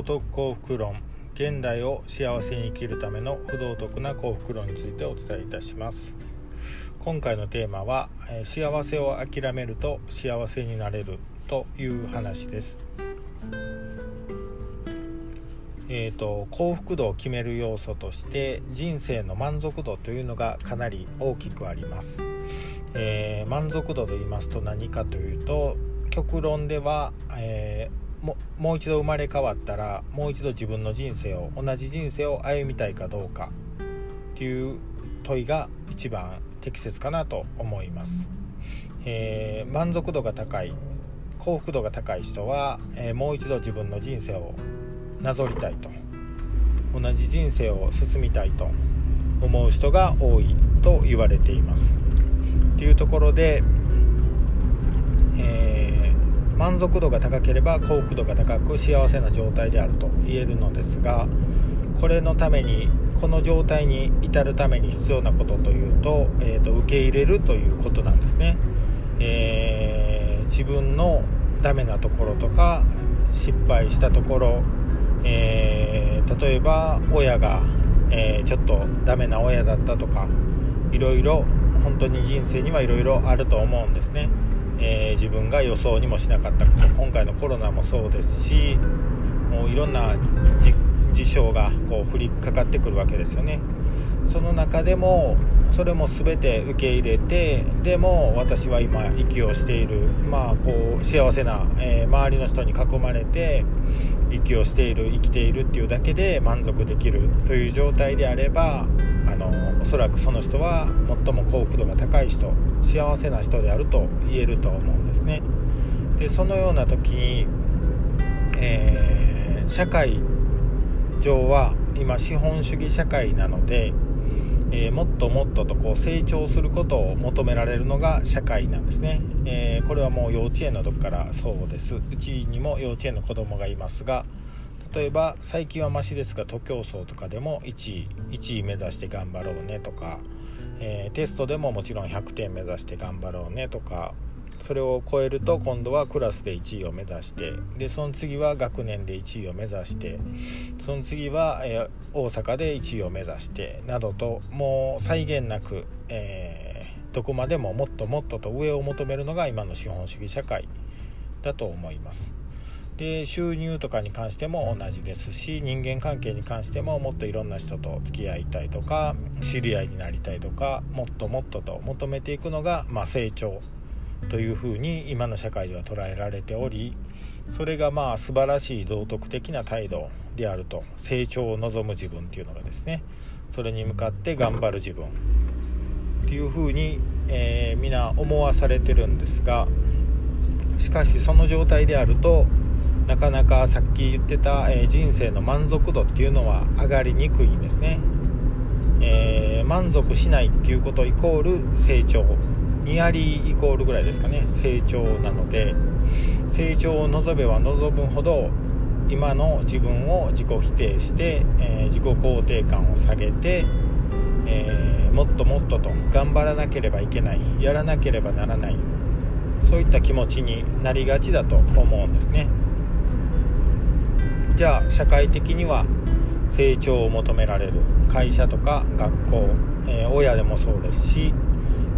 道徳幸福論現代を幸せに生きるための不道徳な幸福論についてお伝えいたします。今回のテーマは幸せを諦めると幸せになれるという話です。えーと、幸福度を決める要素として人生の満足度というのがかなり大きくあります、えー、満足度で言いますと何かというと極論では、えー、ももう一度生まれ変わったらもう一度自分の人生を同じ人生を歩みたいかどうかっていう問いが一番適切かなと思います、えー、満足度が高い幸福度が高い人は、えもう一度自分の人生をなぞりたいと同じ人生を進みたいと思う人が多いと言われています。っていうところで、えー、満足度が高ければ幸福度が高く幸せな状態であると言えるのですがこれのためにこの状態に至るために必要なことというと,、えーと、受け入れるということなんですね、えー、自分のダメなところとか失敗したところえー、例えば親が、えー、ちょっとダメな親だったとかいろいろ本当に人生にはいろいろあると思うんですね、えー、自分が予想にもしなかったこと。今回のコロナもそうですしもういろんな事象がこう降りかかってくるわけですよね。その中でもそれも全て受け入れてでも私は今息をしているまあこう幸せな、えー、周りの人に囲まれて息をしている生きているっていうだけで満足できるという状態であればあのおそらくその人は最も幸福度が高い人幸せな人であると言えると思うんですね。でそのような時に、えー、社会上は今資本主義社会なのでえー、もっともっととこう成長することを求められるのが社会なんですね、えー、これはもう幼稚園の時からそうです。うちにも幼稚園の子供がいますが例えば最近はマシですが徒競走とかでも1位1位目指して頑張ろうねとか、えー、テストでももちろん100点目指して頑張ろうねとかそれを超えると今度はクラスで1位を目指してでその次は学年で1位を目指してその次は、えー、大阪で1位を目指してなどともう際限なく、えー、どこまでももっともっとと上を求めるのが今の資本主義社会だと思います。で収入とかに関しても同じですし人間関係に関してももっといろんな人と付き合いたいとか知り合いになりたいとかもっともっとと求めていくのが、まあ、成長というふうに今の社会では捉えられておりそれがまあ素晴らしい道徳的な態度であると成長を望む自分っていうのがですねそれに向かって頑張る自分っていうふうに、えー、皆思わされてるんですがしかしその状態であるとなかなかさっき言ってた、えー、人生の満足度っていうのは上がりにくいんですね、えー、満足しないっていうことイコール成長。ニアリーイコールぐらいですかね。成長なので。成長を望めば望むほど今の自分を自己否定して、えー、自己肯定感を下げて、えー、もっともっとと頑張らなければいけない。やらなければならない。そういった気持ちになりがちだと思うんですね。じゃあ社会的には成長を求められる会社とか学校、えー、親でもそうですし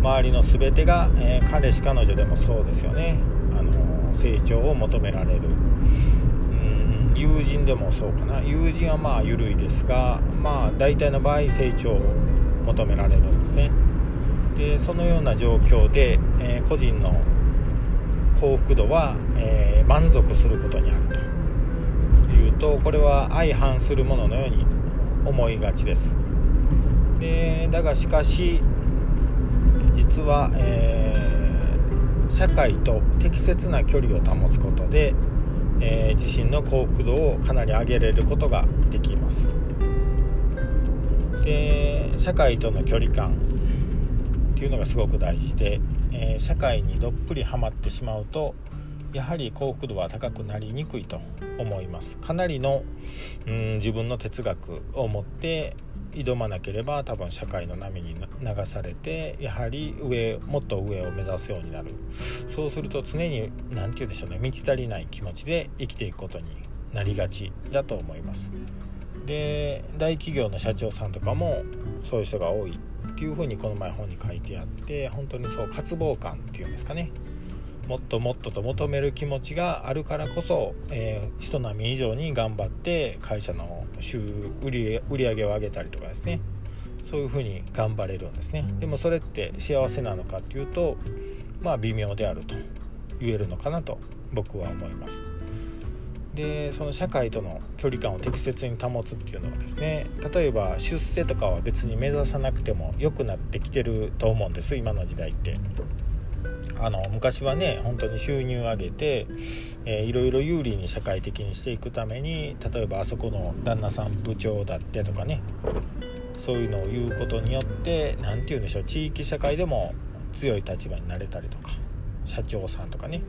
周りの全てが、えー、彼氏彼女でもそうですよね、あの成長を求められる。うん友人でもそうかな。友人はまあ緩いですがまあ大体の場合成長を求められるんですね。でそのような状況で、え、個人の幸福度は、え、満足することにあると。いうとこれは相反するもののように思いがちです。でだがしかし実は、えー、社会と適切な距離を保つことで、えー、自身の幸福度をかなり上げれることができます。で社会との距離感っていうのがすごく大事で、えー、社会にどっぷりはまってしまうとやはり幸福度は高くなりにくいと思います。かなりのうん自分の哲学を持って挑まなければ多分社会の波に流されてやはり上もっと上を目指すようになる。そうすると常に何て言うんでしょうね満ち足りない気持ちで生きていくことになりがちだと思います。で大企業の社長さんとかもそういう人が多いっていうふうにこの前本に書いてあって本当にそう渇望感っていうんですかね。もっともっとと求める気持ちがあるからこそ、えー、人並み以上に頑張って会社の収売り売り上げを上げたりとかですね。そういうふうに頑張れるんですね。でもそれって幸せなのかっていうとまあ微妙であると言えるのかなと僕は思います。でその社会との距離感を適切に保つっていうのはですね例えば出世とかは別に目指さなくても良くなってきてると思うんです今の時代ってあの昔はね本当に収入上げて、えー、いろいろ有利に社会的にしていくために例えばあそこの旦那さん部長だってとかねそういうのを言うことによって何て言うんでしょう地域社会でも強い立場になれたりとか社長さんとかね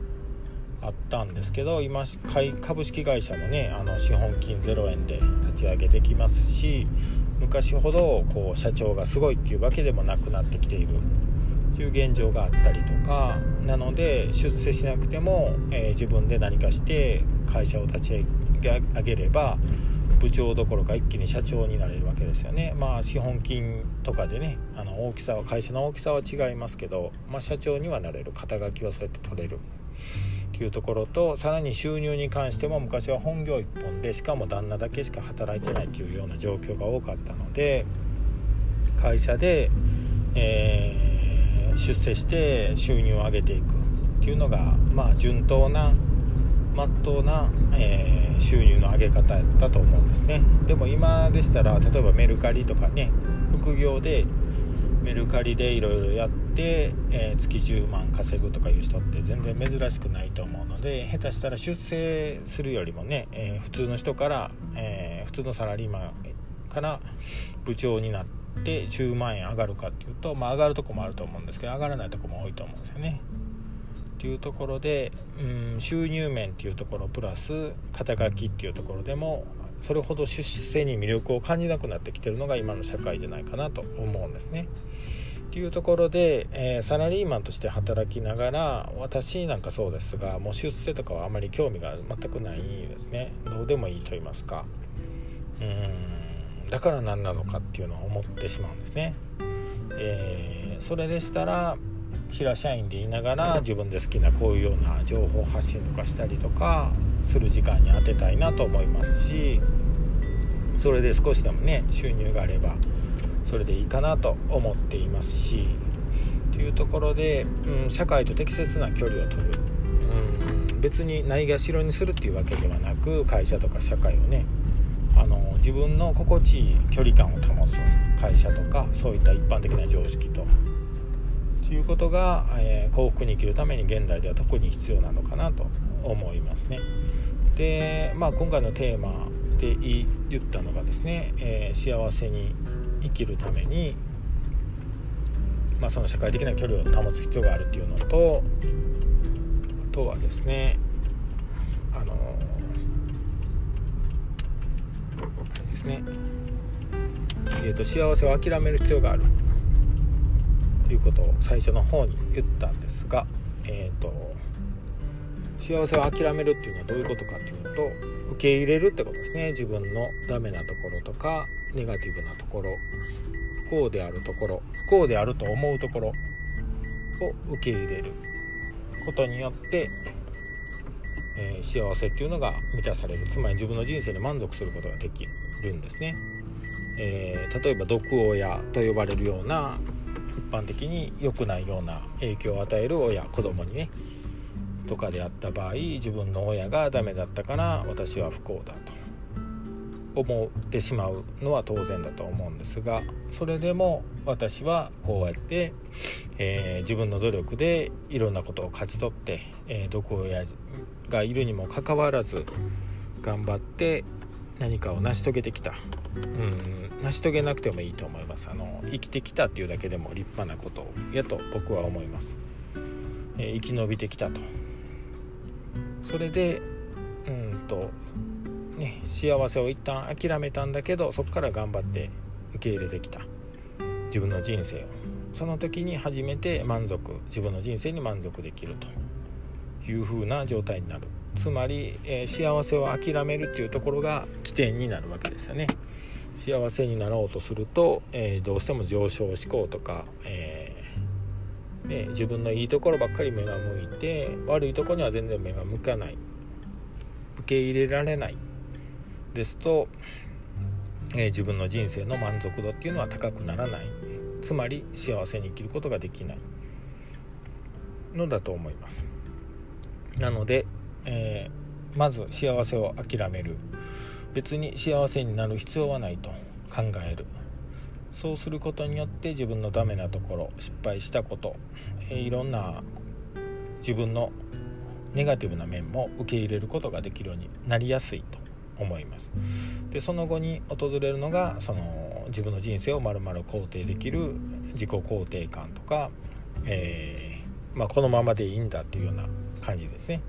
あったんですけど今株式会社もねあの資本金0円で立ち上げてきますし昔ほどこう社長がすごいっていうわけでもなくなってきているいう現状があったりとかなので出世しなくても、えー、自分で何かして会社を立ち上げれば部長どころか一気に社長になれるわけですよね。まあ資本金とかでねあの大きさは会社の大きさは違いますけど、まあ、社長にはなれる肩書きはそうやって取れる。っていうところとさらに収入に関しても昔は本業一本でしかも旦那だけしか働いてないっていうような状況が多かったので会社で、えー、出世して収入を上げていくっていうのがまあ順当なまっとうな、えー、収入の上げ方やったと思うんですね。でも今でしたら例えばメルカリとかね副業でメルカリでいろいろやって、えー、月10万稼ぐとかいう人って全然珍しくないと思うので下手したら出世するよりもね、えー、普通の人から、え普通のサラリーマンから部長になってで10万円上がるかっていうと、まあ、上がるとこもあると思うんですけど上がらないとこも多いと思うんですよね。っていうところで、うん、収入面っていうところプラス肩書きっていうところでもそれほど出世に魅力を感じなくなってきてるのが今の社会じゃないかなと思うんですね。っていうところで、えー、サラリーマンとして働きながら私なんかそうですがもう出世とかはあまり興味が全くないですねどうでもいいと言いますかうんだから何なのかっていうのを思ってしまうんですね。えー、それでしたら平社員でいながら自分で好きなこういうような情報発信とかしたりとかする時間に充てたいなと思いますしそれで少しでもね収入があればそれでいいかなと思っていますしというところで、うん、社会と適切な距離を取る、うん、別にないがしろにするっていうわけではなく会社とか社会をねあの自分の心地いい距離感を保つ会社とかそういった一般的な常識とということが、えー、幸福に生きるために現代では特に必要なのかなと思いますね。で、まあ、今回のテーマで言ったのがですね、えー、幸せに生きるために、まあ、その社会的な距離を保つ必要があるっていうのとあとはですねですね。えーと幸せを諦める必要がある。ということを最初の方に言ったんですが、えーと、幸せを諦めるっていうのはどういうことかっていうと受け入れるってことですね。自分のダメなところとかネガティブなところ不幸であるところ不幸であると思うところを受け入れることによって、えー、幸せっていうのが満たされるつまり自分の人生で満足することができるんですね。えー、例えば毒親と呼ばれるような一般的に良くないような影響を与える親子供にねとかであった場合自分の親がダメだったから私は不幸だと思ってしまうのは当然だと思うんですがそれでも私はこうやって、えー、自分の努力でいろんなことを勝ち取って、えー、毒親がいるにもかかわらず頑張って何かを成し遂げてきた。うん成し遂げなくてもいいと思います。あの生きてきたっていうだけでも立派なことやと僕は思います、えー、生き延びてきたと。それでうんとね幸せを一旦諦めたんだけどそこから頑張って受け入れてきた。自分の人生を。その時に初めて満足自分の人生に満足できるという風な状態になる。つまり、えー、幸せを諦めるっていうところが起点になるわけですよね。幸せになろうとすると、えー、どうしても上昇志向とか、えー、ね、自分のいいところばっかり目が向いて悪いとこには全然目が向かない。受け入れられない。ですと、え自分の人生の満足度っていうのは高くならない。つまり幸せに生きることができないのだと思います。なので、えー、まず幸せを諦める。別に幸せになる必要はないと考える。そうすることによって自分のダメなところ失敗したこと、えー、いろんな自分のネガティブな面も受け入れることができるようになりやすいと。思います。でその後に訪れるのがその自分の人生をまるまる肯定できる自己肯定感とか、えー、まあ、このままでいいんだっていうような感じですね。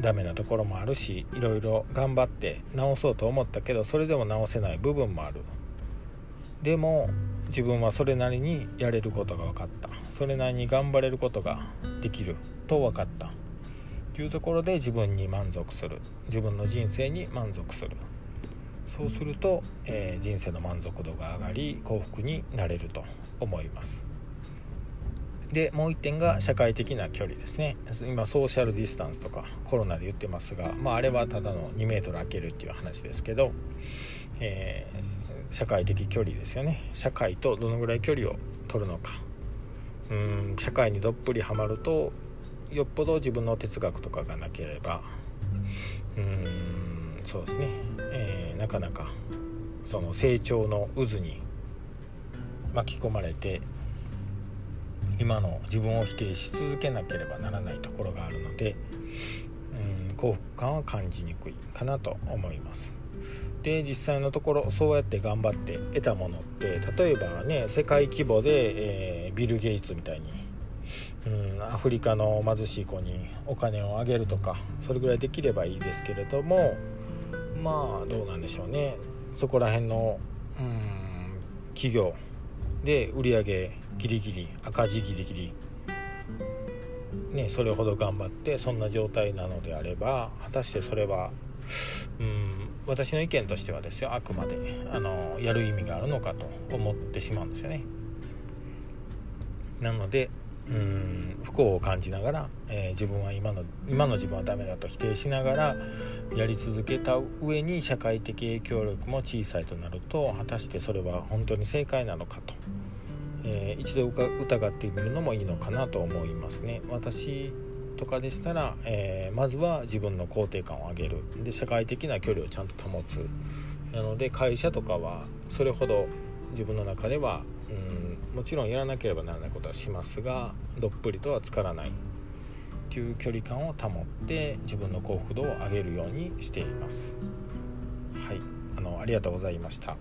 ダメなところもあるしいろいろ頑張って直そうと思ったけどそれでも直せない部分もある。でも自分はそれなりにやれることが分かった。それなりに頑張れることができると分かった。いうところで自分に満足する。自分の人生に満足する。そうすると、えー、人生の満足度が上がり幸福になれると思います。でもう1点が社会的な距離ですね。今ソーシャルディスタンスとかコロナで言ってますが、まあ、あれはただの2 m 空けるっていう話ですけど、えー、社会的距離ですよね。社会とどのぐらい距離を取るのか。うん社会にどっぷりはまるとよっぽど自分の哲学とかがなければうーんそうですね、えー、なかなかその成長の渦に巻き込まれて今の自分を否定し続けなければならないところがあるのでうん幸福感は感じにくいかなと思います。で実際のところそうやって頑張って得たものって例えばね世界規模で、えー、ビル・ゲイツみたいにうんアフリカの貧しい子にお金をあげるとかそれぐらいできればいいですけれどもまあどうなんでしょうね。そこら辺のうん企業で売り上げギリギリ赤字ギリギリねそれほど頑張ってそんな状態なのであれば果たしてそれはうん私の意見としてはですよあくまであのやる意味があるのかと思ってしまうんですよね。なのでうん不幸を感じながら、えー、自分は今の今の自分はダメだと否定しながらやり続けた上に社会的影響力も小さいとなると果たしてそれは本当に正解なのかと、えー、一度疑ってみるのもいいのかなと思いますね。私とかでしたら、えー、まずは自分の肯定感を上げるで社会的な距離をちゃんと保つなので会社とかはそれほど自分の中ではうんもちろんやらなければならないことはしますがどっぷりとはつからないという距離感を保って自分の幸福度を上げるようにしています。はい、あのありがとうございました。